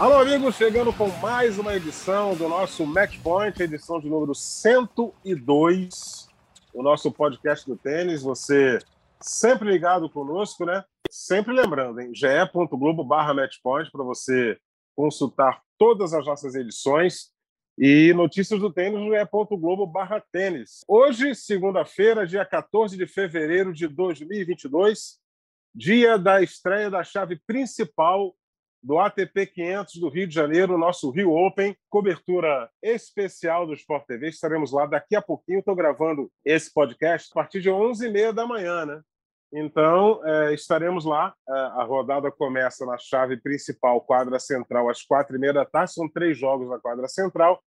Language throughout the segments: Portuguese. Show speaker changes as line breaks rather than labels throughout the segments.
Alô, amigos, chegando com mais uma edição do nosso Match Point, edição de número 102, o nosso podcast do tênis. Você sempre ligado conosco, né? Sempre lembrando, hein? ge.globo barra matchpoint para você consultar todas as nossas edições e notícias do tênis no ge.globo barra tênis. Hoje, segunda-feira, dia 14 de fevereiro de 2022, dia da estreia da chave principal do ATP 500 do Rio de Janeiro, nosso Rio Open, cobertura especial do Sport TV. Estaremos lá daqui a pouquinho. Estou gravando esse podcast a partir de 11h30 da manhã, né? Então, é, estaremos lá. É, a rodada começa na chave principal, quadra central, às quatro e meia da tarde. São três jogos na quadra central.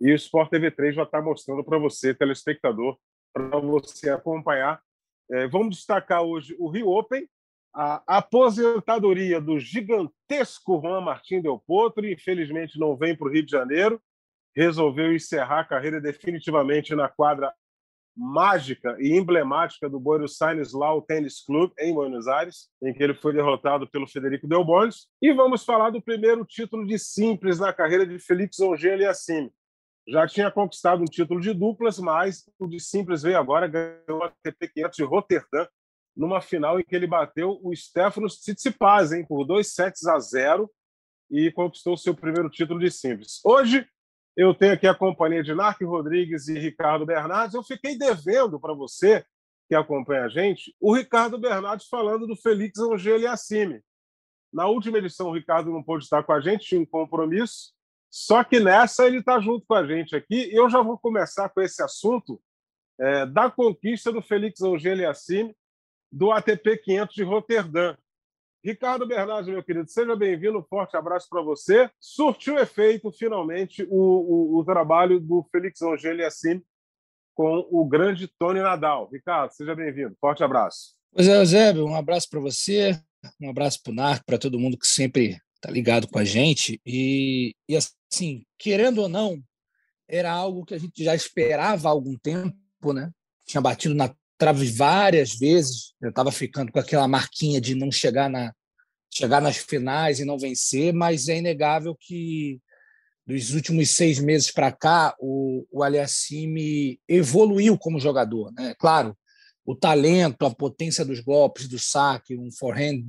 E o Sport TV 3 já está mostrando para você, telespectador, para você acompanhar. É, vamos destacar hoje o Rio Open, a aposentadoria do gigantesco Juan Martín Del Potro, infelizmente não vem para o Rio de Janeiro, resolveu encerrar a carreira definitivamente na quadra mágica e emblemática do Buenos Aires Lau Tennis Club em Buenos Aires, em que ele foi derrotado pelo Federico Del Bonis. E vamos falar do primeiro título de simples na carreira de Felix Auger-Aliassime. Já tinha conquistado um título de duplas, mas o de simples veio agora, ganhou a ATP 500 de Roterdã, numa final em que ele bateu o Stefanos Tsitsipas, hein, por dois sets a zero e conquistou seu primeiro título de simples. Hoje eu tenho aqui a companhia de Narc Rodrigues e Ricardo Bernardes. Eu fiquei devendo para você que acompanha a gente o Ricardo Bernardes falando do Felix Auger-Aliassime. Na última edição o Ricardo não pôde estar com a gente, tinha um compromisso, só que nessa ele está junto com a gente aqui. E eu já vou começar com esse assunto é, da conquista do Felix Auger-Aliassime do ATP 500 de Roterdã. Ricardo Bernardes, meu querido, seja bem-vindo, um forte abraço para você. Surtiu efeito, finalmente, o, o, o trabalho do Felix Auger-Aliassime com o grande Tony Nadal. Ricardo, seja bem-vindo, forte abraço.
Pois é, Eusébio, um abraço para você, um abraço para o Narco, para todo mundo que sempre está ligado com a gente. E, e, assim, querendo ou não, era algo que a gente já esperava há algum tempo, né? Tinha batido na várias vezes. Eu estava ficando com aquela marquinha de não chegar na chegar nas finais e não vencer, mas é inegável que dos últimos seis meses para cá o, o Aliassime evoluiu como jogador, né? Claro, o talento, a potência dos golpes, do saque, um forehand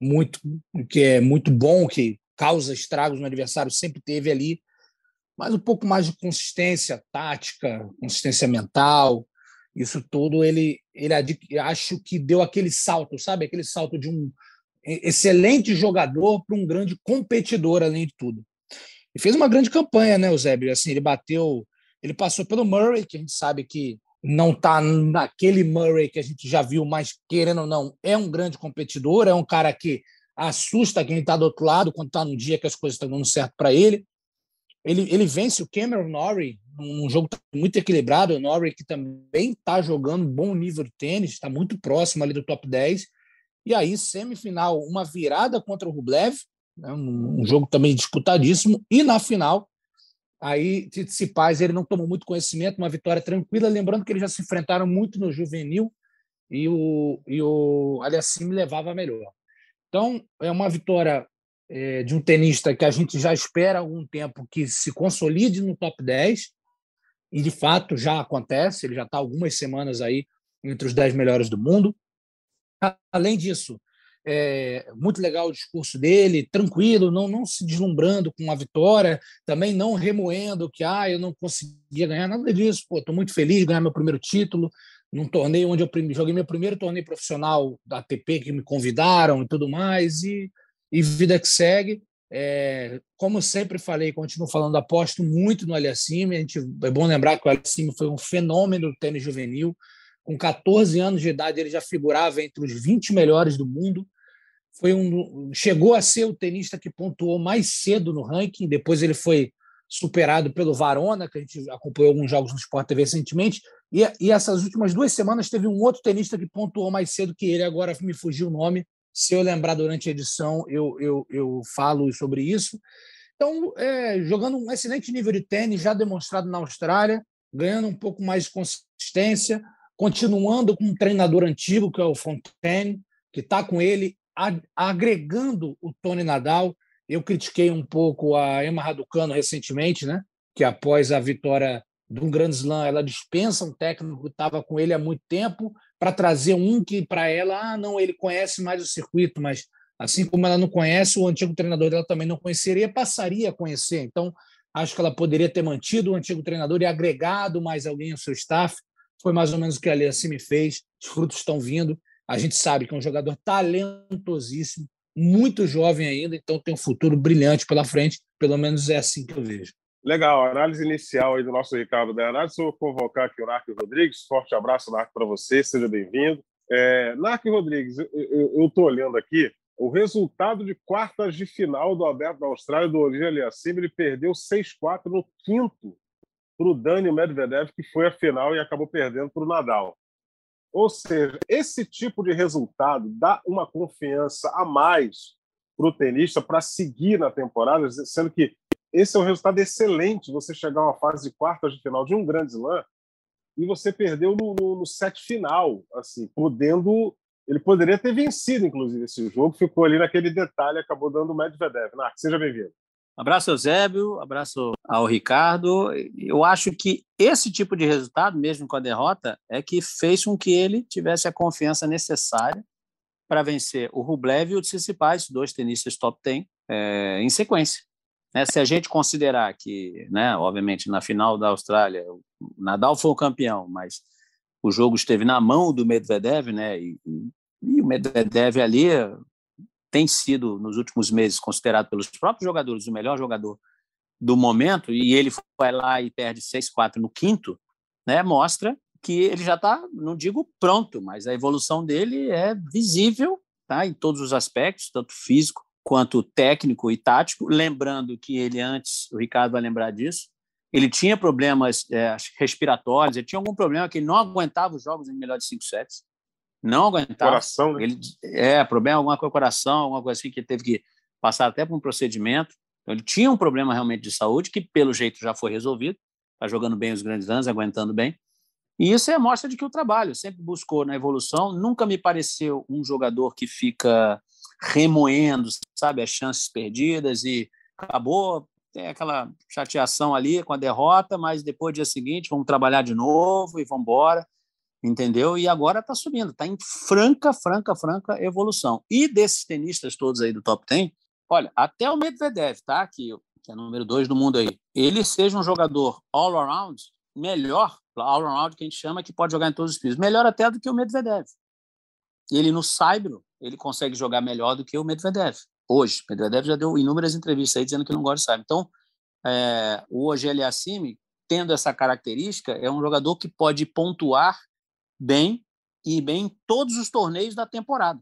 muito que é muito bom, que causa estragos no adversário, sempre teve ali, mas um pouco mais de consistência tática, consistência mental, isso tudo ele ele acho que deu aquele salto, sabe? Aquele salto de um excelente jogador para um grande competidor além de tudo. E fez uma grande campanha, né, Eusébio? Assim, ele bateu, ele passou pelo Murray, que a gente sabe que não está naquele Murray que a gente já viu, mas querendo ou não, é um grande competidor, é um cara que assusta quem está do outro lado quando está num dia que as coisas estão dando certo para ele. Ele, ele vence o Cameron Norrie num jogo muito equilibrado. O Norrie que também está jogando um bom nível de tênis, está muito próximo ali do top 10. E aí, semifinal, uma virada contra o Rublev, né, um, um jogo também disputadíssimo. E na final, aí Tsitsipas ele não tomou muito conhecimento, uma vitória tranquila. Lembrando que eles já se enfrentaram muito no juvenil e o, e o Aliassime levava melhor. Então, é uma vitória é, de um tenista que a gente já espera há algum tempo que se consolide no top 10, e de fato já acontece, ele já está algumas semanas aí entre os 10 melhores do mundo. Além disso, é muito legal o discurso dele, tranquilo, não, não se deslumbrando com a vitória, também não remoendo que ah, eu não conseguia ganhar, nada disso. Estou muito feliz de ganhar meu primeiro título num torneio onde eu joguei meu primeiro torneio profissional da ATP que me convidaram e tudo mais, e e vida que segue. É, como sempre falei, continuo falando, aposto muito no Aliassime. A gente, é bom lembrar que o Aliassime foi um fenômeno do tênis juvenil. Com 14 anos de idade, ele já figurava entre os 20 melhores do mundo. Foi um, chegou a ser o tenista que pontuou mais cedo no ranking. Depois ele foi superado pelo Varona, que a gente acompanhou alguns jogos no Sport TV recentemente, e, e essas últimas duas semanas teve um outro tenista que pontuou mais cedo que ele, agora me fugiu o nome, se eu lembrar durante a edição, eu, eu, eu falo sobre isso. Então, é, jogando um excelente nível de tênis, já demonstrado na Austrália, ganhando um pouco mais de consistência, continuando com um treinador antigo, que é o Fontaine, que está com ele, agregando o Tony Nadal. Eu critiquei um pouco a Emma Raducano recentemente, né? que após a vitória de um grande slam, ela dispensa um técnico que estava com ele há muito tempo para trazer um que para ela, ah, não, ele conhece mais o circuito, mas assim como ela não conhece, o antigo treinador dela também não conheceria, passaria a conhecer. Então, acho que ela poderia ter mantido o antigo treinador e agregado mais alguém ao seu staff. Foi mais ou menos o que a me fez. Os frutos estão vindo. A gente sabe que é um jogador talentosíssimo, muito jovem ainda, então tem um futuro brilhante pela frente. Pelo menos é assim que eu vejo.
Legal, análise inicial aí do nosso Ricardo Bernardo. Se eu convocar aqui o Narco Rodrigues, forte abraço, Narco, para você, seja bem-vindo. É, Narco Rodrigues, eu estou olhando aqui, o resultado de quartas de final do Aberto da Austrália, do Olivier Aliassime, ele perdeu 6-4 no quinto para o Dani Medvedev, que foi a final e acabou perdendo para o Nadal. Ou seja, esse tipo de resultado dá uma confiança a mais para o tenista para seguir na temporada, sendo que esse é um resultado excelente, você chegar a uma fase de quartas de final de um grande slam e você perdeu no, no, no set final, assim, podendo ele poderia ter vencido, inclusive, esse jogo, ficou ali naquele detalhe, acabou dando o Medvedev. Narc, seja bem-vindo.
Abraço, Eusébio, abraço ao Ricardo. Eu acho que esse tipo de resultado, mesmo com a derrota, é que fez com que ele tivesse a confiança necessária para vencer o Rublev e o Tsitsipas, dois tenistas top 10, é, em sequência. Né? Se a gente considerar que, né, obviamente, na final da Austrália, o Nadal foi o campeão, mas o jogo esteve na mão do Medvedev, né, e, e o Medvedev ali tem sido, nos últimos meses, considerado pelos próprios jogadores o melhor jogador do momento, e ele vai lá e perde 6-4 no quinto, né, mostra que ele já está, não digo pronto, mas a evolução dele é visível tá, em todos os aspectos, tanto físico quanto técnico e tático, lembrando que ele antes, o Ricardo vai lembrar disso, ele tinha problemas é, respiratórios, ele tinha algum problema que ele não aguentava os jogos em melhor de cinco sets, não aguentava.
Coração, né?
Ele, é, problema alguma coisa com o coração, alguma coisa assim que ele teve que passar até por um procedimento. Então, ele tinha um problema realmente de saúde que, pelo jeito, já foi resolvido. Está jogando bem os grandes anos, aguentando bem. E isso é a mostra de que o trabalho sempre buscou na evolução. Nunca me pareceu um jogador que fica remoendo, sabe, as chances perdidas e acabou, tem aquela chateação ali com a derrota, mas depois, dia seguinte, vamos trabalhar de novo e vamos embora, entendeu? E agora está subindo, está em franca, franca, franca evolução. E desses tenistas todos aí do top 10, olha, até o Medvedev, tá? Que, que é número dois do mundo aí, ele seja um jogador all-around, melhor, all-around que a gente chama, que pode jogar em todos os pisos, melhor até do que o Medvedev. Ele no Saibro, ele consegue jogar melhor do que o Medvedev. Hoje, o Medvedev já deu inúmeras entrevistas aí dizendo que não gosta de Saibro. Então, é, o Ogel Assimi, tendo essa característica, é um jogador que pode pontuar bem e bem em todos os torneios da temporada.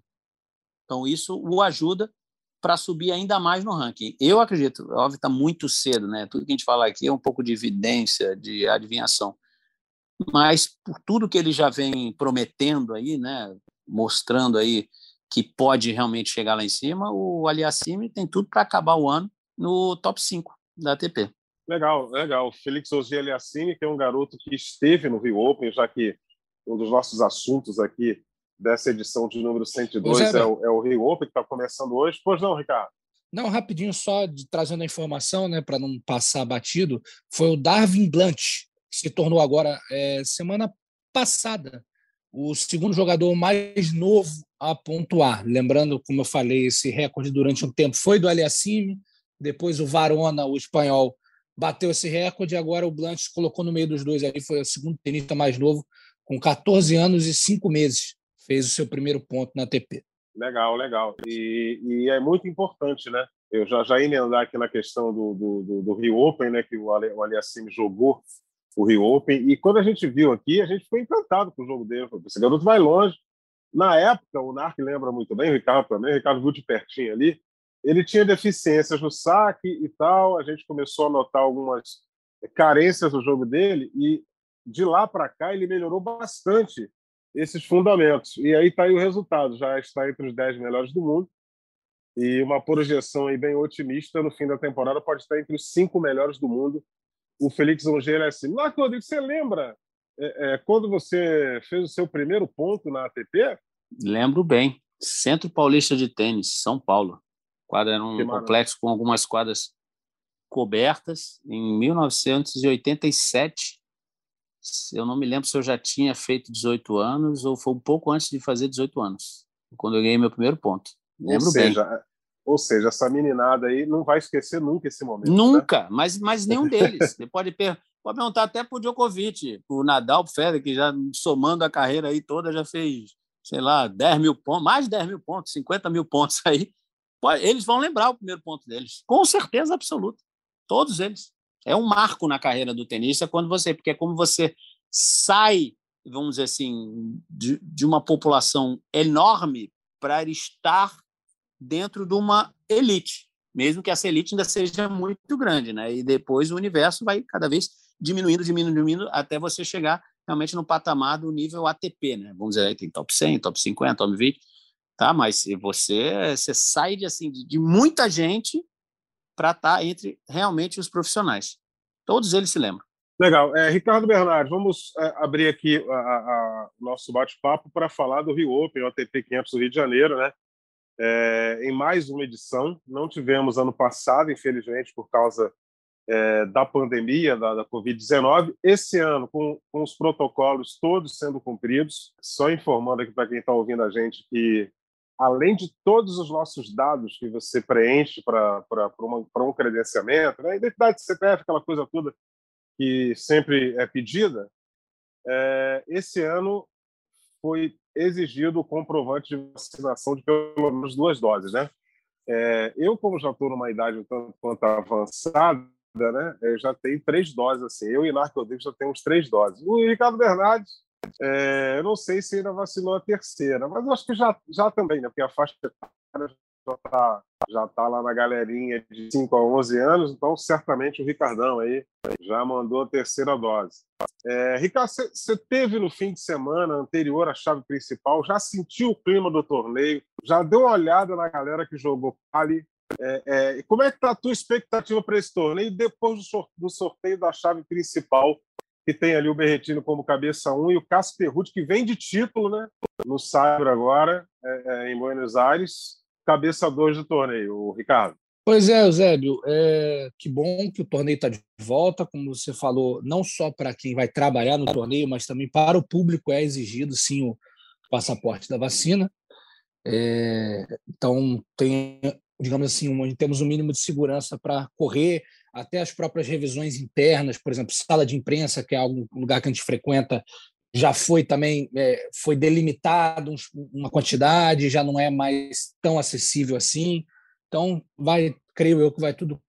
Então, isso o ajuda para subir ainda mais no ranking. Eu acredito, óbvio, está muito cedo, né? Tudo que a gente fala aqui é um pouco de evidência, de adivinhação. Mas por tudo que ele já vem prometendo aí, né? Mostrando aí que pode realmente chegar lá em cima, o Aliassime tem tudo para acabar o ano no top 5 da ATP.
Legal, legal. Felix Ogier Aliassime, que é um garoto que esteve no Rio Open, já que um dos nossos assuntos aqui dessa edição de número 102 é o, é o Rio Open, que está começando hoje. Pois não, Ricardo?
Não, rapidinho, só de, trazendo a informação, né, para não passar batido, foi o Darwin Blunt, que se tornou agora, é, semana passada, o segundo jogador mais novo a pontuar. Lembrando, como eu falei, esse recorde durante um tempo foi do Aliassime, depois o Varona, o espanhol, bateu esse recorde, agora o Blanche colocou no meio dos dois ali, foi o segundo tenista mais novo, com 14 anos e 5 meses, fez o seu primeiro ponto na ATP.
Legal, legal. E, e é muito importante, né? Eu já, já emendar aqui na questão do, do, do, do Rio Open, né, que o, o Aliassime jogou o Rio Open. E quando a gente viu aqui, a gente ficou encantado com o jogo dele. Esse garoto vai longe. Na época, o Narc lembra muito bem, o Ricardo também, o Ricardo viu de pertinho ali. ele tinha deficiências no saque e tal. A gente começou a notar algumas carências no jogo dele e de lá para cá ele melhorou bastante esses fundamentos. E aí está aí o resultado, já está entre os 10 melhores do mundo. E uma projeção aí bem otimista no fim da temporada pode estar entre os cinco melhores do mundo. O Felix Auger é assim. Marco Rodrigues, você lembra é, é, quando você fez o seu primeiro ponto na ATP?
Lembro bem. Centro Paulista de Tênis, São Paulo. Quadra era um complexo com algumas quadras cobertas em 1987. Eu não me lembro se eu já tinha feito 18 anos ou foi um pouco antes de fazer 18 anos, quando eu ganhei meu primeiro ponto. Lembro
ou seja,
bem.
Ou seja, essa meninada aí não vai esquecer nunca esse momento.
Né? Nunca, né? mas, mas nenhum deles. Você pode, per pode perguntar até para o Djokovic, o Nadal, o Federer, que já somando a carreira aí toda já fez, sei lá, 10 mil pontos, mais de 10 mil pontos, 50 mil pontos aí. Eles vão lembrar o primeiro ponto deles, com certeza absoluta. Todos eles. É um marco na carreira do tenista quando você, porque é como você sai, vamos dizer assim, de, de uma população enorme para estar dentro de uma elite, mesmo que essa elite ainda seja muito grande, né? E depois o universo vai cada vez diminuindo, diminuindo, diminuindo, até você chegar realmente no patamar do nível ATP, né? Vamos dizer, tem top 100, top 50, top 20, tá? Mas você, você sai de, assim, de, de muita gente para estar tá entre realmente os profissionais. Todos eles se lembram.
Legal. É, Ricardo Bernardo, vamos é, abrir aqui o nosso bate-papo para falar do Rio Open, o ATP 500 do Rio de Janeiro, né? É, em mais uma edição. Não tivemos ano passado, infelizmente, por causa é, da pandemia, da, da Covid-19. Esse ano, com, com, os protocolos todos sendo cumpridos, só informando aqui para quem está ouvindo a gente que, além de todos os nossos dados que você preenche para um credenciamento, né, identidade de CPF, aquela coisa toda que sempre é pedida, é, esse ano foi exigido o comprovante de vacinação de pelo menos duas doses, né? É, eu, como já estou numa idade um tanto quanto avançada, né? Eu já tenho três doses, assim. Eu e Narco Rodrigues já temos três doses. O Ricardo Bernardes, é, eu não sei se ainda vacinou a terceira, mas eu acho que já, já também, né? Porque a faixa já está já tá lá na galerinha de 5 a 11 anos, então certamente o Ricardão aí já mandou a terceira dose. É, Ricardo, você teve no fim de semana anterior à chave principal, já sentiu o clima do torneio, já deu uma olhada na galera que jogou ali. É, é, como é que está a tua expectativa para esse torneio depois do, sorteio, do sorteio da chave principal, que tem ali o Berretino como cabeça 1 um, e o Cássio Perruti, que vem de título né, no Saibro agora, é, é, em Buenos Aires, cabeça 2 do torneio, Ricardo.
Pois é, Eusébio, é, que bom que o torneio está de volta, como você falou, não só para quem vai trabalhar no torneio, mas também para o público é exigido sim o passaporte da vacina. É, então tem, digamos assim, um, temos um mínimo de segurança para correr até as próprias revisões internas, por exemplo, sala de imprensa, que é um lugar que a gente frequenta, já foi também é, foi delimitado uma quantidade, já não é mais tão acessível assim. Então, vai, creio eu que vai tudo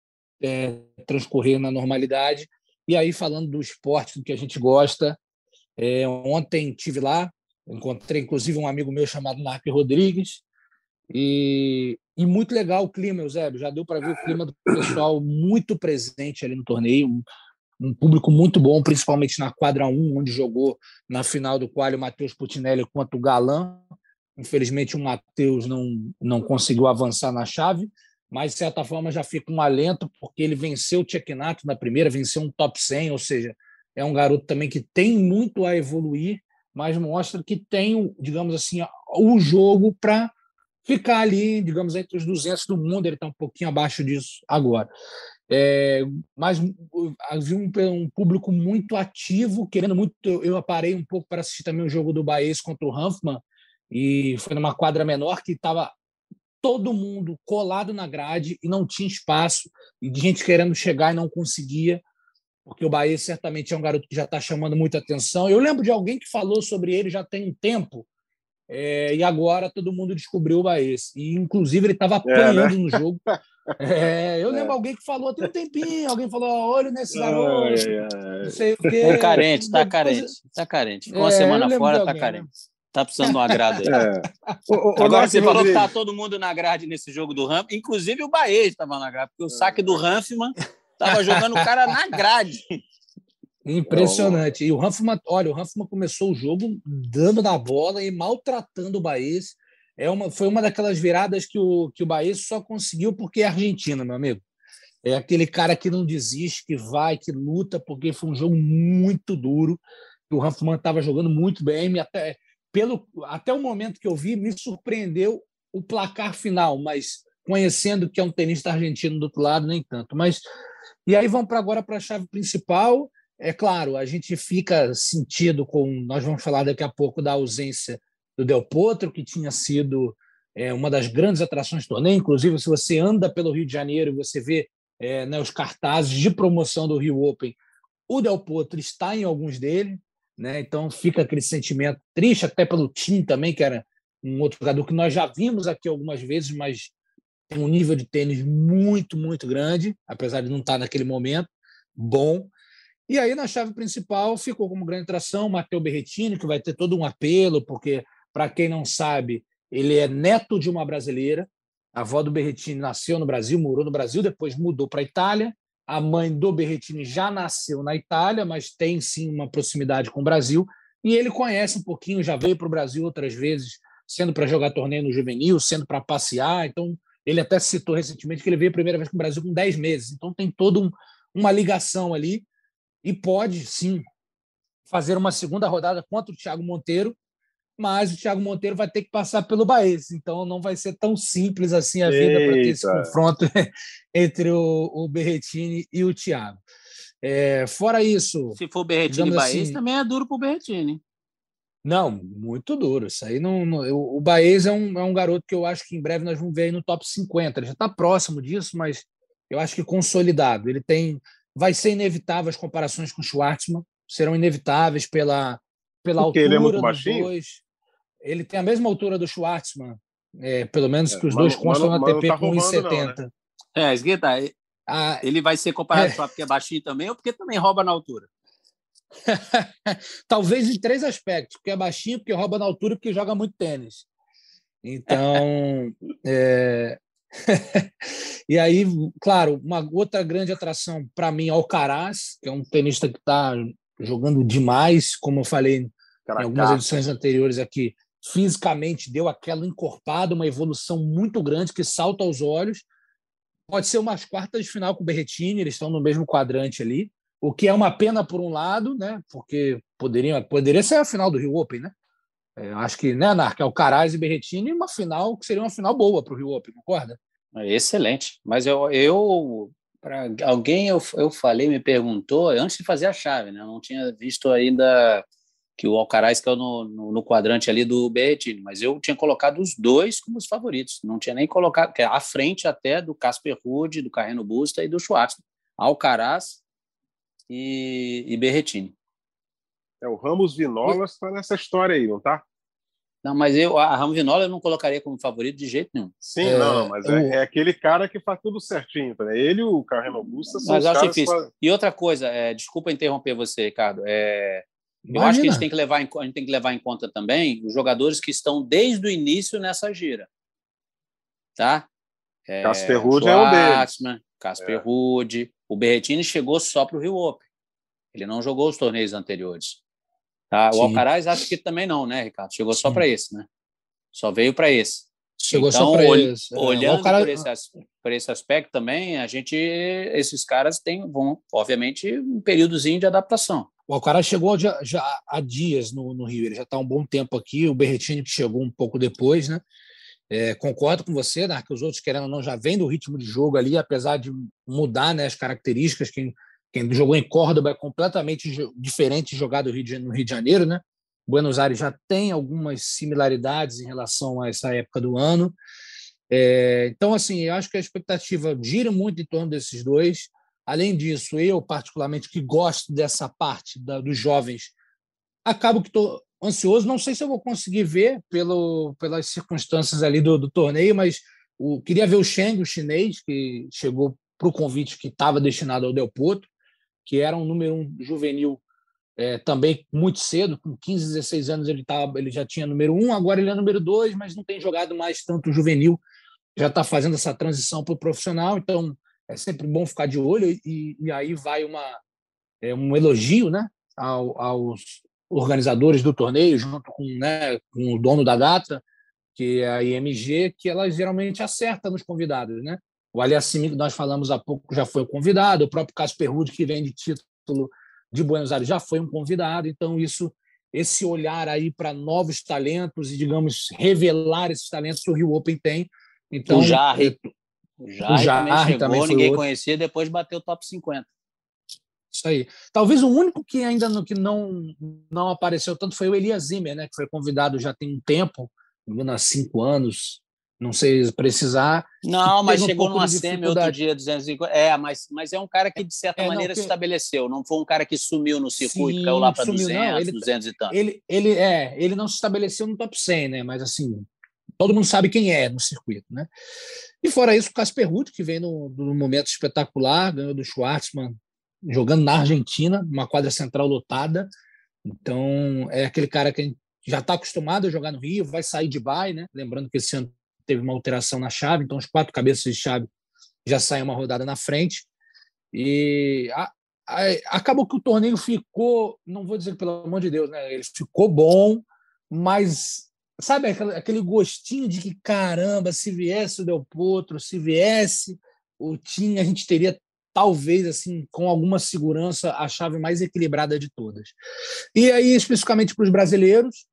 é, transcorrer na normalidade. E aí, falando do esporte, do que a gente gosta, é, ontem tive lá, encontrei inclusive um amigo meu chamado Narco Rodrigues, e, e muito legal o clima, Eusébio. Já deu para ver o clima do pessoal muito presente ali no torneio, um, público muito bom, principalmente na quadra 1, onde jogou na final do qual o Matheus Putinelli contra o Galan. Infelizmente, o Matheus não, não conseguiu avançar na chave, mas, de certa forma, já fica um alento, porque ele venceu o Tchekinato na primeira, venceu um top 100, ou seja, é um garoto também que tem muito a evoluir, mas mostra que tem, digamos assim, o jogo para ficar ali, digamos, entre os 200 do mundo, ele está um pouquinho abaixo disso agora. É, mas havia um, um, público muito ativo, querendo muito. Eu parei um pouco para assistir também o jogo do Bahia contra o Hanfman, e foi numa quadra menor que estava todo mundo colado na grade e não tinha espaço, e de gente querendo chegar e não conseguia, porque o Bahia certamente é um garoto que já está chamando muita atenção. Eu lembro de alguém que falou sobre ele já tem um tempo, é, e agora todo mundo descobriu o Bahia. E, inclusive, ele estava apanhando é, né? no jogo. É, eu lembro é. alguém que falou tem um tempinho, alguém falou, olha nesse garoto, não sei o quê.
Tá carente, tá carente, tá carente. Ficou uma é, semana fora, tá né? carente. Tá precisando de uma grade aí. É. O, o, Agora você falou que está todo mundo na grade nesse jogo do Ramp, inclusive o Bahia estava na grade, porque o saque do Hanfman estava jogando o cara na grade.
Impressionante. E o Hanfman, olha, o Hanfman começou o jogo dando na bola e maltratando o Bahia. É uma, foi uma daquelas viradas que o, que o Bahia só conseguiu porque é Argentina, meu amigo. É aquele cara que não desiste, que vai, que luta, porque foi um jogo muito duro. O Hanfman estava jogando muito bem, até pelo até o momento que eu vi, me surpreendeu o placar final, mas conhecendo que é um tenista argentino do outro lado, nem tanto. Mas e aí vamos para agora para a chave principal. É claro, a gente fica sentido com. Nós vamos falar daqui a pouco da ausência do Del Potro, que tinha sido é, uma das grandes atrações do torneio. Inclusive, se você anda pelo Rio de Janeiro, você vê é, né, os cartazes de promoção do Rio Open. O Del Potro está em alguns deles. Né? Então fica aquele sentimento triste, até pelo Tim também, que era um outro jogador que nós já vimos aqui algumas vezes, mas tem um nível de tênis muito, muito grande, apesar de não estar naquele momento bom. E aí, na chave principal, ficou como grande atração Matteo Berretini, que vai ter todo um apelo, porque, para quem não sabe, ele é neto de uma brasileira. A avó do Berretini nasceu no Brasil, morou no Brasil, depois mudou para a Itália. A mãe do Berretini já nasceu na Itália, mas tem sim uma proximidade com o Brasil. E ele conhece um pouquinho, já veio para o Brasil outras vezes, sendo para jogar torneio no juvenil, sendo para passear. Então, ele até citou recentemente que ele veio a primeira vez para o Brasil com 10 meses. Então, tem toda um, uma ligação ali e pode sim fazer uma segunda rodada contra o Thiago Monteiro mas o Thiago Monteiro vai ter que passar pelo Baez, então não vai ser tão simples assim a vida para ter esse confronto entre o, o Berretini e o Thiago. É, fora isso.
Se for Berretini e Baez, assim, também é duro para o Berretini.
Não, muito duro. Isso aí não. não o Baez é um, é um garoto que eu acho que em breve nós vamos ver aí no top 50. Ele já está próximo disso, mas eu acho que consolidado. Ele tem. Vai ser inevitável as comparações com o Schwartzman, serão inevitáveis pela, pela Porque altura ele é muito baixinho? Dois. Ele tem a mesma altura do Schwartzman, é, pelo menos é, que os dois constam na ATP tá com 1,70. Né?
É, Esgueta, ah, ele vai ser comparado é. só porque é baixinho também ou porque também rouba na altura?
Talvez em três aspectos, porque é baixinho, porque rouba na altura e porque joga muito tênis. Então, é... e aí, claro, uma outra grande atração para mim é o Alcaraz, que é um tenista que está jogando demais, como eu falei Caraca. em algumas edições anteriores aqui, fisicamente deu aquela encorpada, uma evolução muito grande que salta aos olhos. Pode ser umas quartas de final com o Berretini, eles estão no mesmo quadrante ali, o que é uma pena por um lado, né? Porque poderia, poderia ser a final do Rio Open, né? É, acho que, né, Narc, é o Caraz e Berretini, uma final que seria uma final boa para o Rio Open, concorda?
Excelente. Mas eu, eu para alguém eu, eu falei, me perguntou antes de fazer a chave, né? Eu não tinha visto ainda que o Alcaraz caiu no, no, no, quadrante ali do Berrettini, mas eu tinha colocado os dois como os favoritos, não tinha nem colocado, que é à frente até do Casper Ruud, do Carreno Busta e do Schwartzman, Alcaraz e, e Berrettini.
É, o Ramos Vinolas está nessa história aí, não tá?
Não, mas eu, a Ramos Vinola eu não colocaria como favorito de jeito nenhum.
Sim, é, não, mas é, é, aquele cara que faz tudo certinho. Né? Ele e o Carreno Busta são mas os acho difícil.
Faz... E outra coisa, é, desculpa interromper você, Ricardo, é, Imagina. Eu acho que a gente, tem que levar em, a gente tem que levar em conta também os jogadores que estão desde o início nessa gira. Tá?
É, Casper Ruud é um deles.
Casper é. Ruud. O Berretini chegou só para o Rio Open. Ele não jogou os torneios anteriores. Tá? O Alcaraz acho que também não, né, Ricardo? Chegou só para esse, né? Só veio para esse.
Chegou então, só para esse.
É, olhando Alcaraz... por, esse, por esse aspecto também, a gente, esses caras têm, vão, obviamente, um períodozinho de adaptação.
O Alcaraz chegou já, já há dias no, no, Rio, ele já está um bom tempo aqui. O Berretini que chegou um pouco depois, né? É, concordo com você, né, que os outros, querendo ou não, já vêm do ritmo de jogo ali, apesar de mudar né, as características. Quem, quem jogou em Córdoba é completamente diferente de jogar no Rio de Janeiro, né? Buenos Aires já tem algumas similaridades em relação a essa época do ano. É, então, assim, eu acho que a expectativa gira muito em torno desses dois. Além disso, eu, particularmente, que gosto dessa parte da, dos jovens, acabo que estou ansioso. Não sei se eu vou conseguir ver pelo, pelas circunstâncias ali do, do torneio, mas o, queria ver o Sheng, o chinês, que chegou para o convite que estava destinado ao Del Potro, que era um número um juvenil é, também muito cedo, com 15, 16 anos ele, tava, ele já tinha número um, agora ele é número dois, mas não tem jogado mais tanto juvenil, já está fazendo essa transição para o profissional, então é sempre bom ficar de olho e, e aí vai uma, é, um elogio né, ao, aos organizadores do torneio, junto com, né, com o dono da data, que é a IMG, que ela geralmente acerta nos convidados. Né? O Aliassimi, que nós falamos há pouco, já foi o convidado, o próprio Casper Ruud, que vem de título de Buenos Aires, já foi um convidado, então isso esse olhar aí para novos talentos e, digamos, revelar esses talentos que o Rio Open tem. Então,
o Jarre, o Jarre, o Jarre também chegou, também ninguém outro. conhecia, depois bateu o top 50.
Isso aí. Talvez o único que ainda no, que não, não apareceu tanto foi o Elias Zimmer, né, que foi convidado já tem um tempo, há cinco anos, não sei precisar.
Não, mas chegou um numa semi outro dia, 250. É, mas, mas é um cara que, de certa é, maneira, não, que... se estabeleceu. Não foi um cara que sumiu no circuito, Sim, caiu lá para 200, não, ele, 200 e tanto.
Ele, ele, é, ele não se estabeleceu no top 100, né? Mas, assim, todo mundo sabe quem é no circuito, né? E fora isso, o Casper Ruud, que vem num, num momento espetacular, ganhou do Schwartzman, jogando na Argentina, uma quadra central lotada. Então, é aquele cara que já está acostumado a jogar no Rio, vai sair de bye, né? Lembrando que esse ano teve uma alteração na chave, então os quatro cabeças de chave já saem uma rodada na frente. E a, a, acabou que o torneio ficou, não vou dizer pelo amor de Deus, né? Ele ficou bom, mas sabe aquele, aquele gostinho de que caramba, se viesse o Del Potro, se viesse o Tim, a gente teria talvez assim com alguma segurança a chave mais equilibrada de todas. E aí especificamente para os brasileiros,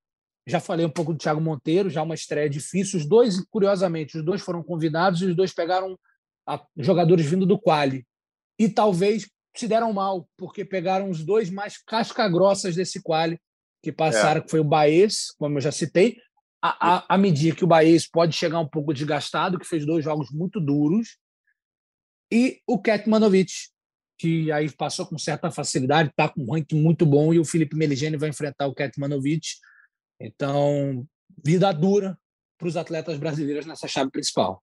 já falei um pouco do Thiago Monteiro, já uma estreia difícil. Os dois, curiosamente, os dois foram convidados e os dois pegaram jogadores vindo do quali. E talvez se deram mal, porque pegaram os dois mais casca-grossas desse quali que passaram, é. que foi o Baez, como eu já citei, a, a, a medir que o Baez pode chegar um pouco desgastado, que fez dois jogos muito duros, e o Ketmanovic, que aí passou com certa facilidade, está com um ranking muito bom, e o Felipe Meligeni vai enfrentar o Ketmanovic. Então, vida dura para os atletas brasileiros nessa chave principal.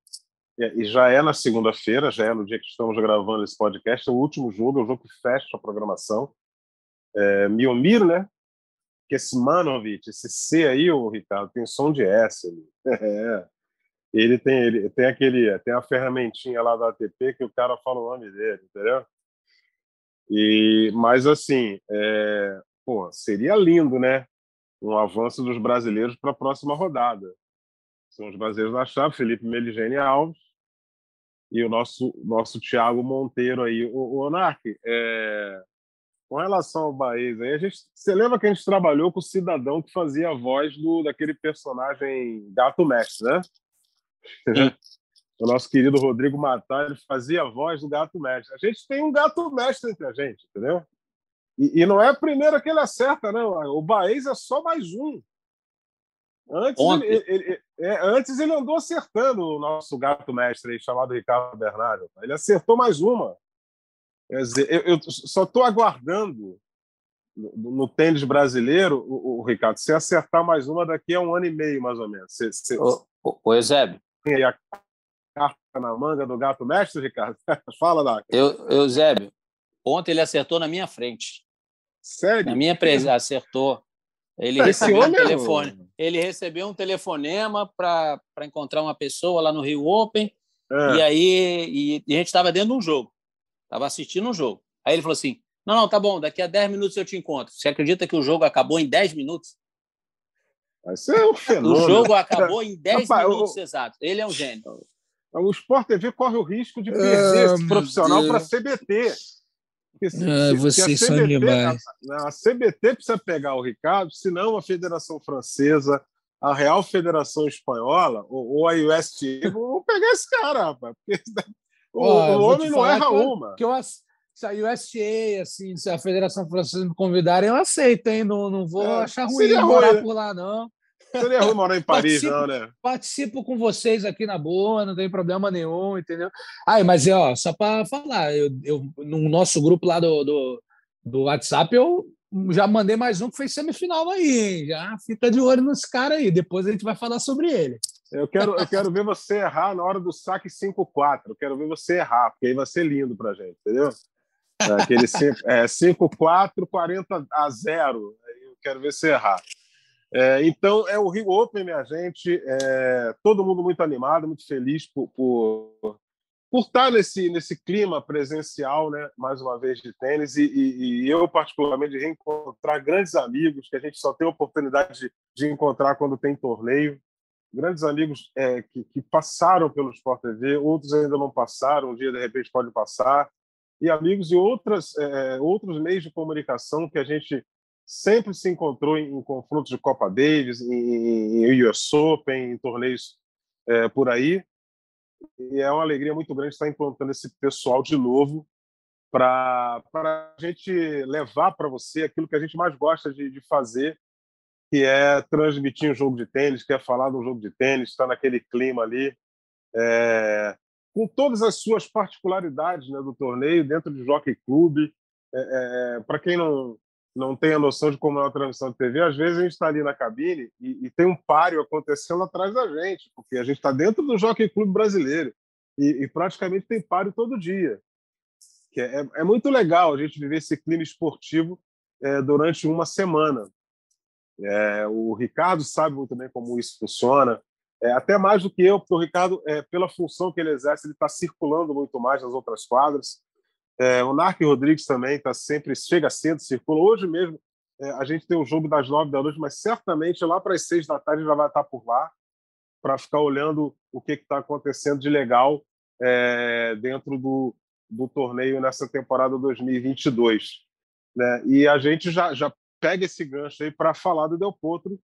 E já é na segunda-feira, já é no dia que estamos gravando esse podcast, é o último jogo, é o jogo que fecha a programação. É, Miomir, né? Kesmanovic, esse C aí, o Ricardo, tem som de S ali. É. Ele tem, ele tem aquele, tem a ferramentinha lá da ATP que o cara fala o nome dele, entendeu? E, mas assim, é, pô, seria lindo, né? Um avanço dos brasileiros para a próxima rodada. São os brasileiros da chave, Felipe Meligeni Alves e o nosso nosso Thiago Monteiro aí. O, o Onark, é, com relação ao Bahia, aí a gente, você lembra que a gente trabalhou com o cidadão que fazia a voz do daquele personagem Gato Mestre, né? o nosso querido Rodrigo Matar ele fazia a voz do gato mestre. A gente tem um gato mestre entre a gente, entendeu? E, e não é a primeira que ele acerta, não. O Baez é só mais um. Antes ele, ele, é, antes ele andou acertando o nosso gato mestre aí, chamado Ricardo Bernardo. Ele acertou mais uma. Quer dizer, eu, eu só estou aguardando no, no, tênis brasileiro, o, o, Ricardo, se acertar mais uma daqui a um ano e meio, mais ou menos. Se, se...
Ô, ô, Eusébio,
aí a carta na manga do gato mestre, Ricardo? Fala, lá.
Eu, Eusébio, ontem ele acertou na minha frente.
Sério?
Na minha presença, acertou. Ele Esse recebeu um telefone. Ele recebeu um telefonema para encontrar uma pessoa lá no Rio Open. É. E aí e, e a gente estava dentro de um jogo. Estava assistindo um jogo. Aí ele falou assim: Não, não, tá bom, daqui a 10 minutos eu te encontro. Você acredita que o jogo acabou em 10 minutos?
Isso é um fenômeno.
O jogo acabou em 10 Rapaz, minutos exatos. Ele é um gênio.
O Sport TV corre o risco de perder ah, esse profissional para a CBT.
Porque se, ah, se, vocês se a CBT, são demais.
A, a, CBT precisa pegar o Ricardo, senão a Federação Francesa, a Real Federação Espanhola ou, ou a UST vão pegar esse cara, rapaz. Porque o, o homem não erra
que
uma.
Que eu, se a USTA, assim, se a Federação Francesa me convidarem, eu aceito, hein? Não, não vou é, achar ruim morar né? por lá, não.
Seria ruim morar em Paris, participo, não, né?
Participo com vocês aqui na boa, não tem problema nenhum, entendeu? Ai, mas, ó, só para falar, eu, eu, no nosso grupo lá do, do, do WhatsApp, eu já mandei mais um que fez semifinal aí, hein? Já fica de olho nesse cara aí, depois a gente vai falar sobre ele.
Eu quero, eu quero ver você errar na hora do saque 5-4. Eu quero ver você errar, porque aí vai ser lindo pra gente, entendeu? Aquele 5-4, 40 a 0. Eu quero ver se errar. É, então, é o Rio Open, minha gente. É, todo mundo muito animado, muito feliz por, por, por estar nesse, nesse clima presencial, né, mais uma vez, de tênis. E, e, e, eu, particularmente, de reencontrar grandes amigos que a gente só tem a oportunidade de, de encontrar quando tem torneio. Grandes amigos é, que, que, passaram pelo Sport TV, outros ainda não passaram, um dia, de repente, pode passar. E amigos de outras, é, outros meios de comunicação que a gente sempre se encontrou em, em confrontos de Copa Davis, em, em US Open, em torneios é, por aí. E é uma alegria muito grande estar implantando esse pessoal de novo para a gente levar para você aquilo que a gente mais gosta de, de, fazer, que é transmitir um jogo de tênis, que é falar de um jogo de tênis, estar naquele clima ali, é, com todas as suas particularidades né, do torneio, dentro do Jockey Club. É, é para quem não, não tem a noção de como é uma transmissão de TV, às vezes a gente está ali na cabine e, e, tem um páreo acontecendo atrás da gente, porque a gente está dentro do Jockey Clube brasileiro e, e, praticamente tem páreo todo dia. Que é, é, muito legal a gente viver esse clima esportivo é, durante uma semana. É, o Ricardo sabe muito bem como isso funciona, é, até mais do que eu, porque o Ricardo, é, pela função que ele exerce, ele está circulando muito mais nas outras quadras. É, o Narc Rodrigues também está sempre, chega cedo, circula. Hoje mesmo é, a gente tem um jogo das nove da noite, mas certamente lá para as seis da tarde já vai estar por lá para ficar olhando o que está acontecendo de legal é, dentro do, do torneio nessa temporada 2022. Né? E a gente já, já pega esse gancho aí para falar do Del Potro.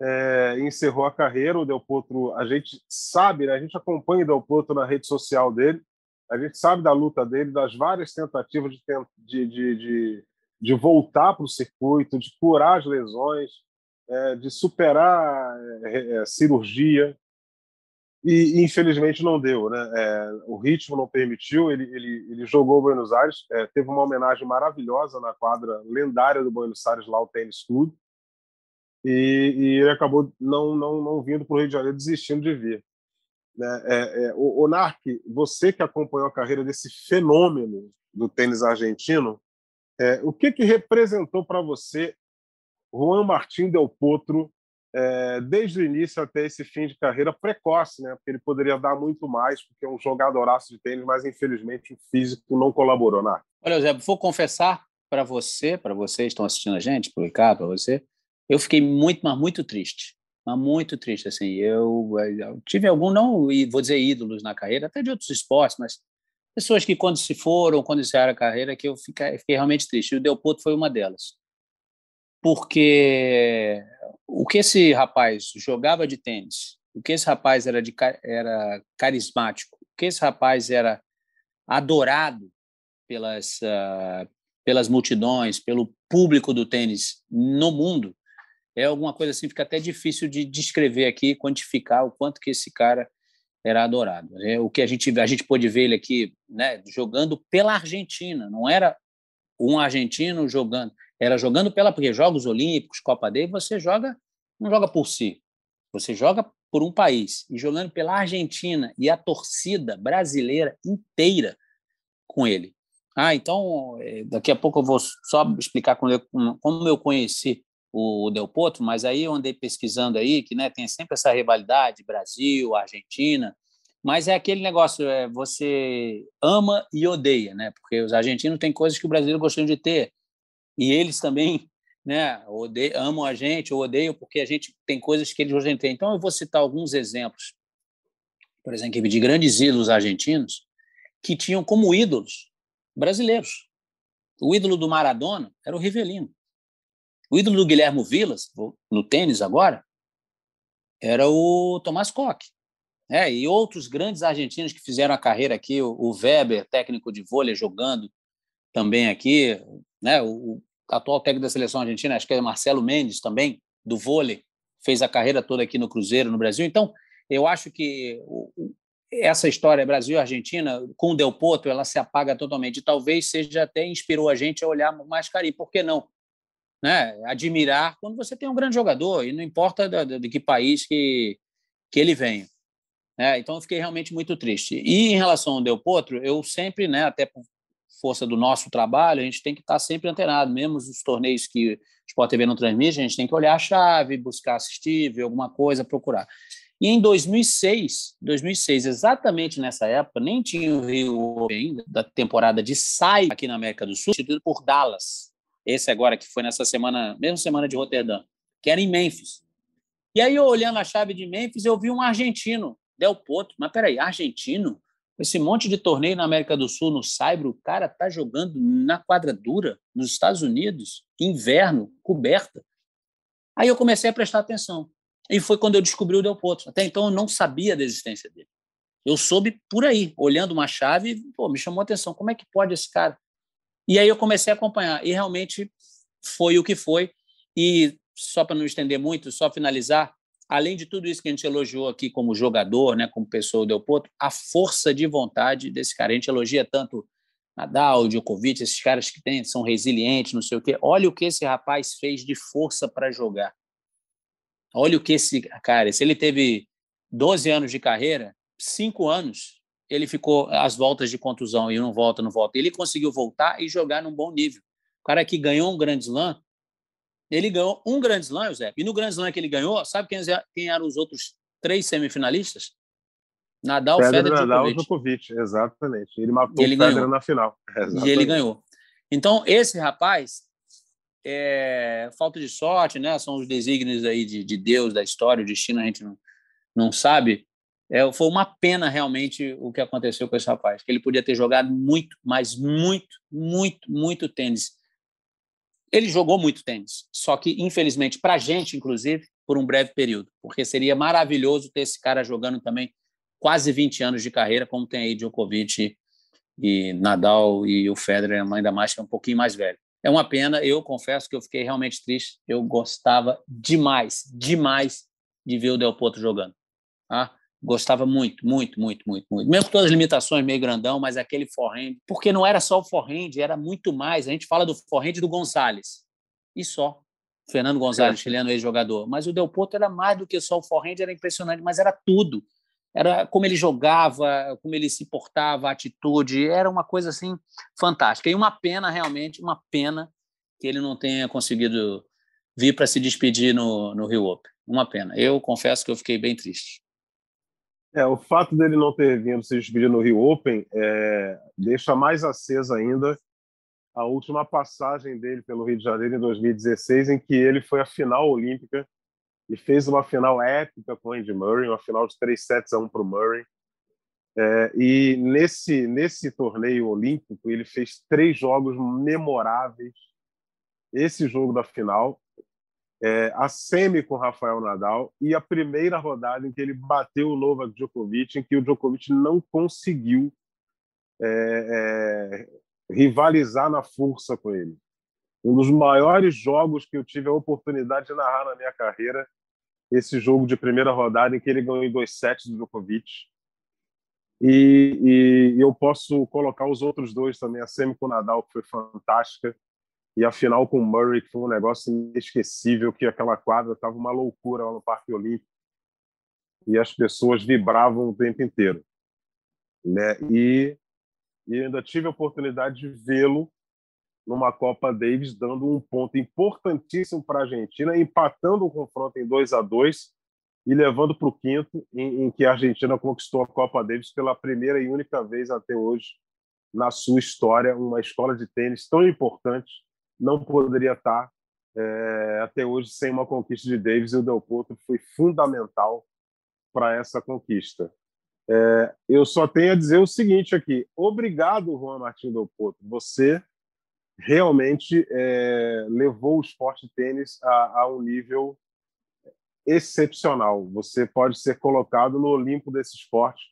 É, encerrou a carreira, o Del Potro, a gente sabe, né? a gente acompanha o Del Potro na rede social dele, a gente sabe da luta dele, das várias tentativas de, de, de, de, voltar para o circuito, de curar as lesões, é, de superar é, é, cirurgia. E, infelizmente não deu, né? É, o ritmo não permitiu. Ele, ele, ele jogou Buenos Aires, é, teve uma homenagem maravilhosa na quadra lendária do Buenos Aires, lá o Tênis Clube. E, e, ele acabou não, não, não vindo para o Rio de Janeiro, desistindo de vir. Né? É, é, o, o Narc, você que acompanhou a carreira desse fenômeno do tênis argentino, é, o que, que representou para você Juan Martín Del Potro é, desde o início até esse fim de carreira precoce, né? Porque ele poderia dar muito mais, porque é um jogadoraço de tênis, mas infelizmente o físico não colaborou, Narc.
Olha, Zé, vou confessar para você, para vocês que estão assistindo a gente, para o Ricardo, para você, eu fiquei muito, mas muito triste mas muito triste assim. Eu, eu, tive algum não vou dizer ídolos na carreira, até de outros esportes, mas pessoas que quando se foram, quando iniciaram a carreira, que eu fiquei, fiquei realmente triste. E o Del Potro foi uma delas, porque o que esse rapaz jogava de tênis, o que esse rapaz era de era carismático, o que esse rapaz era adorado pelas uh, pelas multidões, pelo público do tênis no mundo, é alguma coisa assim, fica até difícil de descrever aqui, quantificar o quanto que esse cara era adorado. É, o que a gente a gente pôde ver ele aqui, né, jogando pela Argentina, não era um argentino jogando, era jogando pela porque Jogos Olímpicos, Copa Day, você joga não joga por si, você joga por um país e jogando pela Argentina e a torcida brasileira inteira com ele. Ah, então é, daqui a pouco eu vou só explicar como eu, como eu conheci o Del Potro, mas aí eu andei pesquisando aí que né, tem sempre essa rivalidade Brasil, Argentina, mas é aquele negócio, é, você ama e odeia, né? Porque os argentinos têm coisas que o brasileiro gostaria de ter e eles também, né, odeiam, amam a gente ou odeiam porque a gente tem coisas que eles gostam de ter. Então eu vou citar alguns exemplos, por exemplo, de grandes ídolos argentinos que tinham como ídolos brasileiros. O ídolo do Maradona era o Rivelino. O ídolo do Guilherme Vilas, no tênis agora, era o Tomás Koch. É, e outros grandes argentinos que fizeram a carreira aqui, o Weber, técnico de vôlei, jogando também aqui, né? o, atual técnico da seleção argentina, acho que é Marcelo Mendes também, do vôlei, fez a carreira toda aqui no Cruzeiro, no Brasil. Então, eu acho que essa história Brasil-Argentina, com o Del Potro, ela se apaga totalmente. Talvez seja até inspirou a gente a olhar mais carinho. Por que não? Né, admirar quando você tem um grande jogador, e não importa de, de que país que, que ele venha. Né? Então, eu fiquei realmente muito triste. E em relação ao Del Potro, eu sempre, né, até por força do nosso trabalho, a gente tem que estar sempre antenado, mesmo os torneios que o Sport TV não transmite, a gente tem que olhar a chave, buscar assistir, ver alguma coisa, procurar. E em 2006, 2006, exatamente nessa época, nem tinha o Rio ainda, da temporada de sai aqui na América do Sul, substituído por Dallas. Esse agora que foi nessa semana, mesma semana de Roterdã, que era em Memphis. E aí, eu olhando a chave de Memphis, eu vi um argentino, Del Potro. Mas peraí, argentino? Esse monte de torneio na América do Sul, no Saibro, o cara tá jogando na quadradura, nos Estados Unidos, inverno, coberta. Aí eu comecei a prestar atenção. E foi quando eu descobri o Del Potro. Até então eu não sabia da existência dele. Eu soube por aí, olhando uma chave, pô, me chamou a atenção. Como é que pode esse cara? E aí eu comecei a acompanhar. E realmente foi o que foi. E só para não estender muito, só finalizar, além de tudo isso que a gente elogiou aqui como jogador, né, como pessoa do Potro, a força de vontade desse cara. A gente elogia tanto Nadal, Djokovic, esses caras que tem, são resilientes, não sei o quê. Olha o que esse rapaz fez de força para jogar. Olha o que esse cara, se ele teve 12 anos de carreira, cinco anos, ele ficou às voltas de contusão e não volta, não volta. Ele conseguiu voltar e jogar num bom nível. O cara que ganhou um grande slam, ele ganhou um grande slam, José. E no grande slam que ele ganhou, sabe quem, quem eram os outros três semifinalistas? Nadal, Federer, Federer
Nadal, Djokovic. Exatamente. Ele matou ele o Federer ganhou. na final.
Exatamente. E ele ganhou. Então, esse rapaz, é, falta de sorte, né? São os desígnios aí de, de Deus, da história, o destino a gente não, não sabe. É, foi uma pena realmente o que aconteceu com esse rapaz, que ele podia ter jogado muito, mas muito, muito, muito tênis. Ele jogou muito tênis, só que infelizmente para a gente, inclusive, por um breve período, porque seria maravilhoso ter esse cara jogando também quase 20 anos de carreira, como tem aí Djokovic e Nadal e o Federer, ainda mais que é um pouquinho mais velho. É uma pena, eu confesso que eu fiquei realmente triste. Eu gostava demais, demais de ver o Del Potro jogando. Tá? Gostava muito, muito, muito, muito, muito. Mesmo com todas as limitações, meio grandão, mas aquele forehand, porque não era só o forehand, era muito mais. A gente fala do forehand do Gonzalez e só. Fernando Gonzalez, é. chileno ex-jogador. Mas o Del Potro era mais do que só o forehand, era impressionante, mas era tudo era como ele jogava, como ele se portava, a atitude, era uma coisa assim fantástica. E uma pena, realmente, uma pena que ele não tenha conseguido vir para se despedir no, no Rio Open. Uma pena. Eu confesso que eu fiquei bem triste.
É, o fato dele não ter vindo se despedir no Rio Open é, deixa mais acesa ainda a última passagem dele pelo Rio de Janeiro em 2016, em que ele foi à final olímpica e fez uma final épica com o Andy Murray, uma final de 3 sets a 1 para o Murray. É, e nesse, nesse torneio olímpico, ele fez três jogos memoráveis. Esse jogo da final, é, a semi com Rafael Nadal e a primeira rodada em que ele bateu o Novak Djokovic, em que o Djokovic não conseguiu é, é rivalizar na força com ele. Um dos maiores jogos que eu tive a oportunidade de narrar na minha carreira esse jogo de primeira rodada em que ele ganhou em dois sets do Djokovic. E, e, eu posso colocar os outros dois também, a semi com Nadal, que foi fantástica, e a final com o Murray, que foi um negócio inesquecível, que aquela quadra estava uma loucura lá no Parque Olímpico, e as pessoas vibravam o tempo inteiro. Né? E, e ainda tive a oportunidade de vê-lo numa Copa Davis, dando um ponto importantíssimo para a Argentina, empatando o confronto em 2 a 2 e levando para o quinto, em, em, que a Argentina conquistou a Copa Davis pela primeira e única vez até hoje na sua história. Uma escola de tênis tão importante não poderia estar é, até hoje sem uma conquista de Davis, e o Del Potro foi fundamental para essa conquista. É, eu só tenho a dizer o seguinte aqui: obrigado, Juan Martins Del Potro. Você realmente é, levou o esporte tênis a, a, um nível excepcional. Você pode ser colocado no Olimpo desse esporte,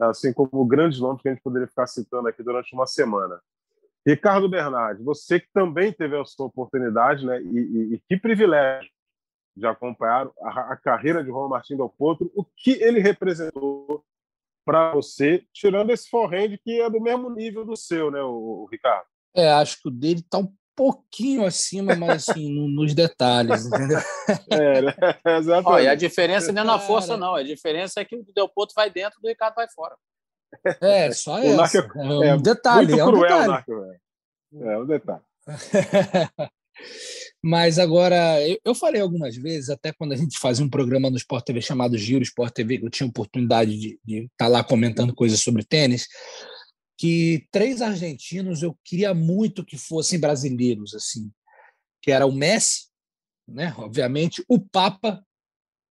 assim como grandes nomes que a gente poderia ficar citando aqui durante uma semana. Ricardo Bernardi, você que também teve a sua oportunidade, né, e, e, e que privilégio de acompanhar a, a carreira de Juan Martins Del Potro, o que ele representou para você, tirando esse forehand que é do mesmo nível do seu, né, o, o Ricardo?
É, acho que o dele está um pouquinho acima, mas assim, no, nos detalhes, entendeu?
É, né?
exatamente. Olha, a diferença não é na força, não. A diferença é que o Del Potro vai dentro do Ricardo vai fora.
É, só é, essa. É, um é, detalhe, é um cruel, detalhe. Narco,
é um detalhe.
Mas agora, eu, eu, falei algumas vezes, até quando a gente fazia um programa no Sport TV chamado Giro Sport TV, que eu tinha oportunidade de, de estar tá lá comentando coisas sobre tênis, que três argentinos eu queria muito que fossem brasileiros, assim, que era o Messi, né, obviamente, o Papa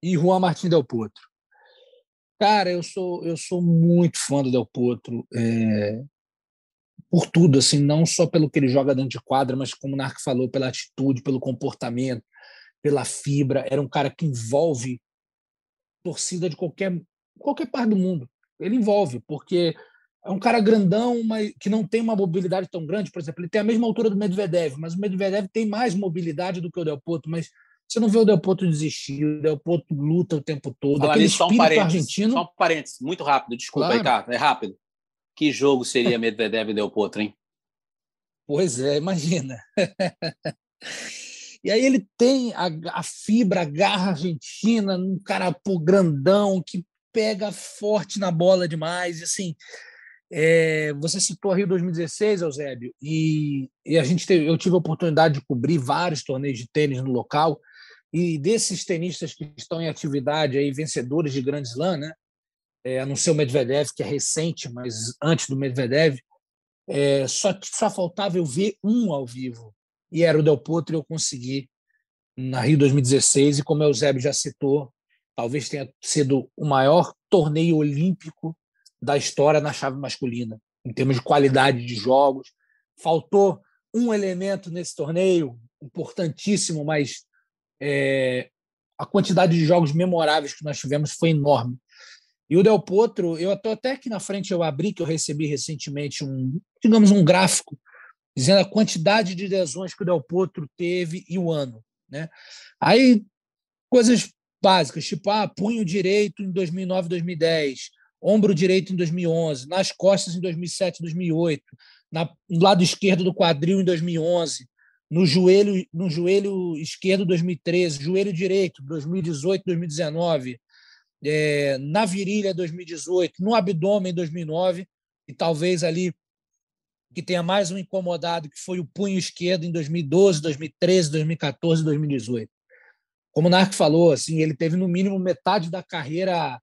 e Juan Martín Del Potro. Cara, eu sou eu sou muito fã do Del Potro, é, por tudo, assim, não só pelo que ele joga dentro de quadra, mas como o Narco falou, pela atitude, pelo comportamento, pela fibra. Era um cara que envolve torcida de qualquer qualquer parte do mundo. Ele envolve, porque é um cara grandão, mas que não tem uma mobilidade tão grande. Por exemplo, ele tem a mesma altura do Medvedev, mas o Medvedev tem mais mobilidade do que o Del Potro. Mas você não vê o Del Potro desistir, o Del Potro luta o tempo todo.
Fala Aquele só um parênteses, argentino. Só um parênteses, muito rápido, desculpa claro. aí, tá? É rápido. Que jogo seria Medvedev e Del Potro, hein?
Pois é, imagina. e aí ele tem a, a, fibra, a garra argentina, um cara pô, grandão que pega forte na bola demais. E, assim, é, você citou a Rio 2016, Eusébio, e, e a gente teve, eu tive a oportunidade de cobrir vários torneios de tênis no local. E desses tenistas que estão em atividade aí, vencedores de Grand Slam, né? é, a não ser o Medvedev, que é recente, mas antes do Medvedev, é, só, só faltava eu ver um ao vivo, e era o Del Potro, e eu consegui na Rio 2016, e como o Eusébio já citou, talvez tenha sido o maior torneio olímpico da história na chave masculina, em termos de qualidade de jogos. Faltou um elemento nesse torneio, importantíssimo, mas é, a quantidade de jogos memoráveis que nós tivemos foi enorme. E o Del Potro, eu estou até aqui na frente, eu abri, que eu recebi recentemente um, digamos, um gráfico dizendo a quantidade de lesões que o Del Potro teve e o ano. Né? Aí, coisas básicas, tipo, ah, punho direito em 2009, 2010, ombro direito em 2011, nas costas em 2007, 2008, na, no lado esquerdo do quadril em 2011, no joelho, no joelho esquerdo 2013, joelho direito 2018, 2019, é, na virilha 2018, no abdômen 2009 e talvez ali que tenha mais um incomodado que foi o punho esquerdo em 2012, 2013, 2014, 2018. Como o Narc falou, assim, ele teve no mínimo metade da carreira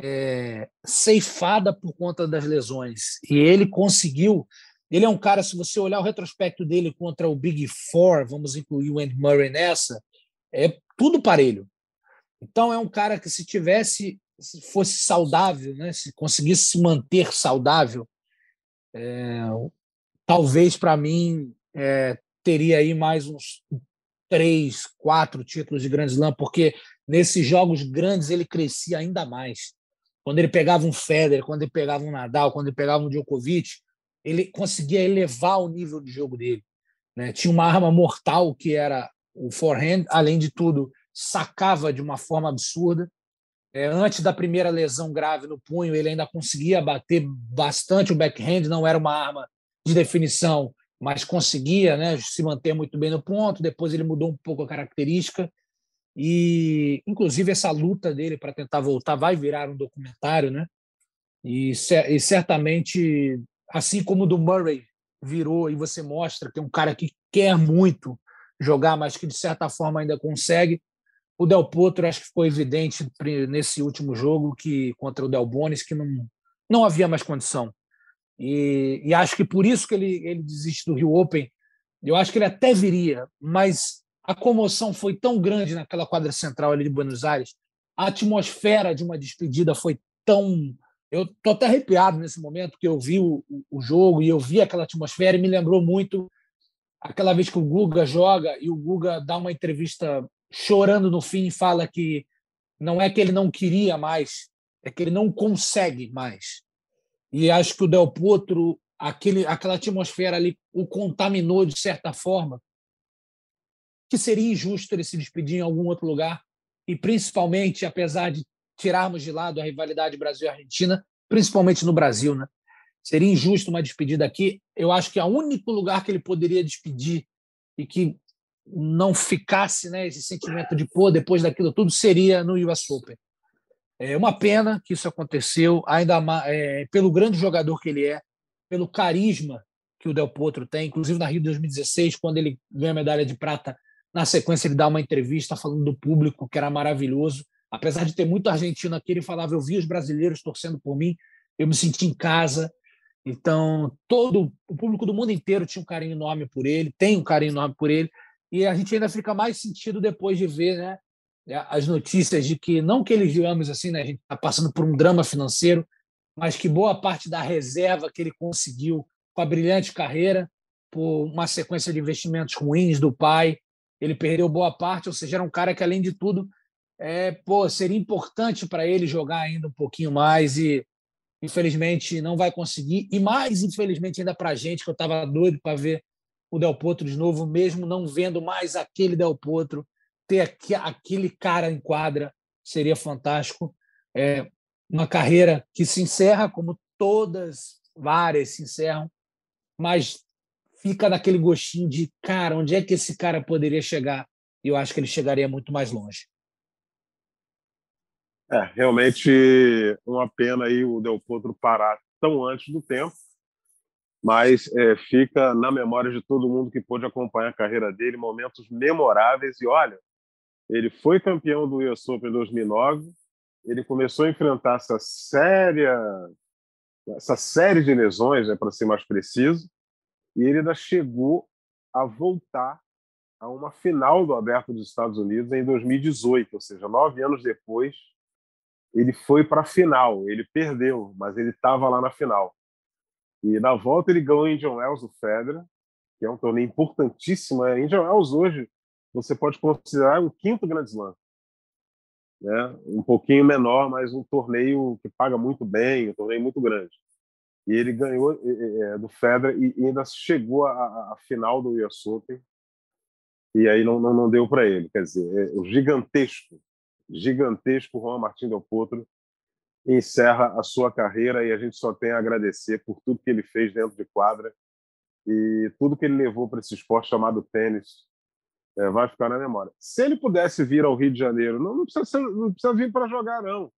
é, ceifada por conta das lesões e ele conseguiu. Ele é um cara, se você olhar o retrospecto dele contra o Big Four, vamos incluir o Andy Murray nessa, é tudo parelho. Então é um cara que se tivesse, se fosse saudável, né, se conseguisse se manter saudável, é, talvez para mim é, teria aí mais uns três, quatro títulos de Grand Slam, porque nesses jogos grandes ele crescia ainda mais. Quando ele pegava um Federer, quando ele pegava um Nadal, quando ele pegava um Djokovic, ele conseguia elevar o nível de jogo dele. Né? Tinha uma arma mortal que era o forehand, além de tudo, sacava de uma forma absurda. É, antes da primeira lesão grave no punho, ele ainda conseguia bater bastante o backhand, não era uma arma de definição, mas conseguia né, se manter muito bem no ponto. Depois ele mudou um pouco a característica. E, inclusive, essa luta dele para tentar voltar vai virar um documentário, né? E, e certamente, assim como o do Murray virou, e você mostra que é um cara que quer muito jogar, mas que de certa forma ainda consegue, o Del Potro, acho que ficou evidente nesse último jogo que contra o Del Bonis que não, não havia mais condição. E, e acho que por isso que ele, ele desiste do Rio Open. Eu acho que ele até viria, mas a comoção foi tão grande naquela quadra central ali de Buenos Aires, a atmosfera de uma despedida foi tão. Eu tô até arrepiado nesse momento, porque eu vi o, o jogo e eu vi aquela atmosfera e me lembrou muito aquela vez que o Guga joga e o Guga dá uma entrevista chorando no fim, fala que não é que ele não queria mais, é que ele não consegue mais. E acho que o Del Potro, aquele, aquela atmosfera ali, o contaminou de certa forma, que seria injusto ele se despedir em algum outro lugar. E principalmente, apesar de tirarmos de lado a rivalidade Brasil-Argentina, principalmente no Brasil, né? Seria injusto uma despedida aqui. Eu acho que é o único lugar que ele poderia despedir e que não ficasse né, esse sentimento de pô, depois daquilo tudo, seria no US Open. É uma pena que isso aconteceu, ainda é, pelo grande jogador que ele é, pelo carisma que o Del Potro tem, inclusive na Rio de 2016, quando ele ganha a medalha de prata, na sequência ele dá uma entrevista falando do público, que era maravilhoso. Apesar de ter muito argentino aqui, ele falava: Eu vi os brasileiros torcendo por mim, eu me senti em casa. Então, todo o público do mundo inteiro tinha um carinho enorme por ele, tem um carinho enorme por ele, e a gente ainda fica mais sentido depois de ver né, as notícias de que, não que eles digamos assim, né, a gente está passando por um drama financeiro, mas que boa parte da reserva que ele conseguiu com a brilhante carreira, por uma sequência de investimentos ruins do pai, ele perdeu boa parte, ou seja, era um cara que, além de tudo, é, pô, seria importante para ele jogar ainda um pouquinho mais e, infelizmente, não vai conseguir. E mais, infelizmente, ainda para a gente, que eu estava doido para ver o Del Potro de novo, mesmo não vendo mais aquele Del Potro, ter aquele cara em quadra seria fantástico. É uma carreira que se encerra, como todas, várias se encerram, mas fica naquele gostinho de, cara, onde é que esse cara poderia chegar? E eu acho que ele chegaria muito mais longe.
É, realmente uma pena aí o Del Potro parar tão antes do tempo, mas é, fica na memória de todo mundo que pôde acompanhar a carreira dele, momentos memoráveis. E olha, ele foi campeão do US Open em 2009, ele começou a enfrentar essa séria, essa série de lesões, né, para ser mais preciso, e ele ainda chegou a voltar a uma final do Aberto dos Estados Unidos em 2018, ou seja, nove anos depois, ele foi para a final. Ele perdeu, mas ele estava lá na final. E na volta ele ganhou o Indian Wells do Federer, que é um torneio importantíssimo. A Indian Wells hoje você pode considerar um quinto Grand Slam. Né? Um pouquinho menor, mas um torneio que paga muito bem, um torneio muito grande. E ele ganhou é, do Federer e, ainda chegou à, final do US Open. E aí não, não, não deu para ele. Quer dizer, é, o gigantesco, gigantesco Juan Martín Del Potro encerra a sua carreira e a gente só tem a agradecer por tudo que ele fez dentro de quadra e tudo que ele levou para esse esporte chamado tênis é, vai ficar na memória. Se ele pudesse vir ao Rio de Janeiro, não, não precisa, ser, não precisa vir para jogar, não.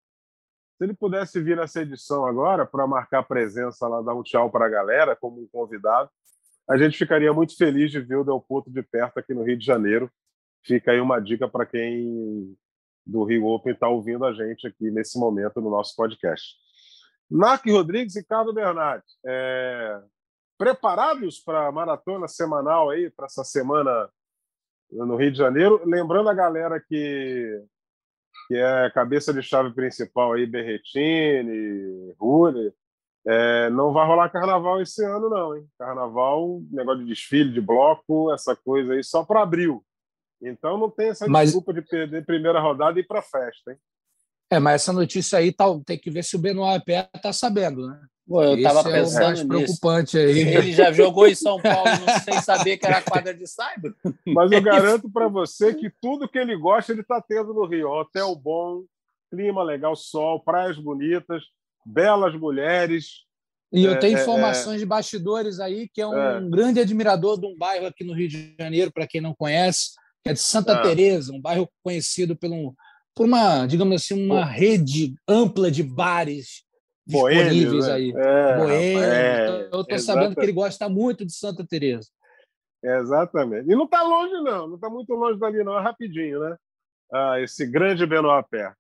Se ele pudesse vir nessa edição agora para marcar presença lá, dar um tchau para a galera como um convidado, a gente ficaria muito feliz de ver o Del Potro de perto aqui no Rio de Janeiro. Fica aí uma dica para quem do Rio Open está ouvindo a gente aqui nesse momento no nosso podcast. Mark Rodrigues e Carlos Bernardes, é... preparados para a maratona semanal aí, para essa semana no Rio de Janeiro? Lembrando a galera que que é cabeça de chave principal aí, Berretini, Rune. É, não vai rolar carnaval esse ano, não, hein? Carnaval, negócio de desfile, de bloco, essa coisa aí, só para abril. Então não tem essa mas... desculpa de perder primeira rodada e ir para festa, hein?
É, mas essa notícia aí tá, tem que ver se o Benoit Pé tá sabendo, né?
Pô, eu estava é pensando é mais nisso.
preocupante aí.
Ele já jogou em São Paulo sem saber que era quadra de cyber.
Mas eu garanto para você que tudo que ele gosta ele está tendo no Rio. Hotel bom, clima legal, sol, praias bonitas, belas mulheres.
E eu é, tenho é, informações é, de bastidores aí que é um é. grande admirador de um bairro aqui no Rio de Janeiro, para quem não conhece, que é de Santa Teresa, um bairro conhecido pelo, por uma, digamos assim, uma rede ampla de bares disponíveis né? aí. É, Boêmio. É, eu estou sabendo que ele gosta muito de Santa Teresa.
Exatamente. E não está longe, não. Não está muito longe dali, não. É rapidinho, né? Ah, esse grande Benoit Pé.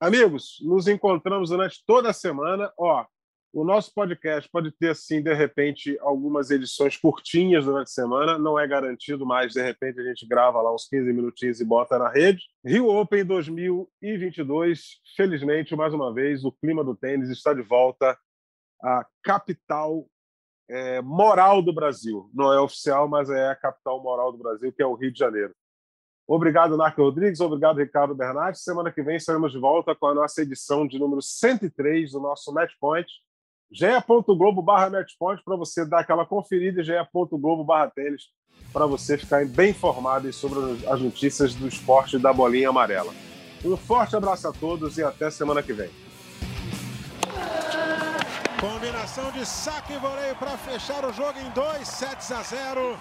Amigos, nos encontramos durante toda a semana. Ó, o nosso podcast pode ter, assim, de repente, algumas edições curtinhas durante a semana, não é garantido, mas de repente a gente grava lá uns 15 minutinhos e bota na rede. Rio Open 2022, felizmente, mais uma vez, o clima do tênis está de volta à capital é, moral do Brasil. Não é oficial, mas é a capital moral do Brasil, que é o Rio de Janeiro. Obrigado, Narco Rodrigues. Obrigado, Ricardo Bernardes. Semana que vem estaremos de volta com a nossa edição de número 103 do nosso Match Point ge.globo para você dar aquela conferida ge.globo barra para você ficar bem informado sobre as notícias do esporte da bolinha amarela. Um forte abraço a todos e até semana que vem.
Combinação de saque e voleio para fechar o jogo em 2 sets a 0.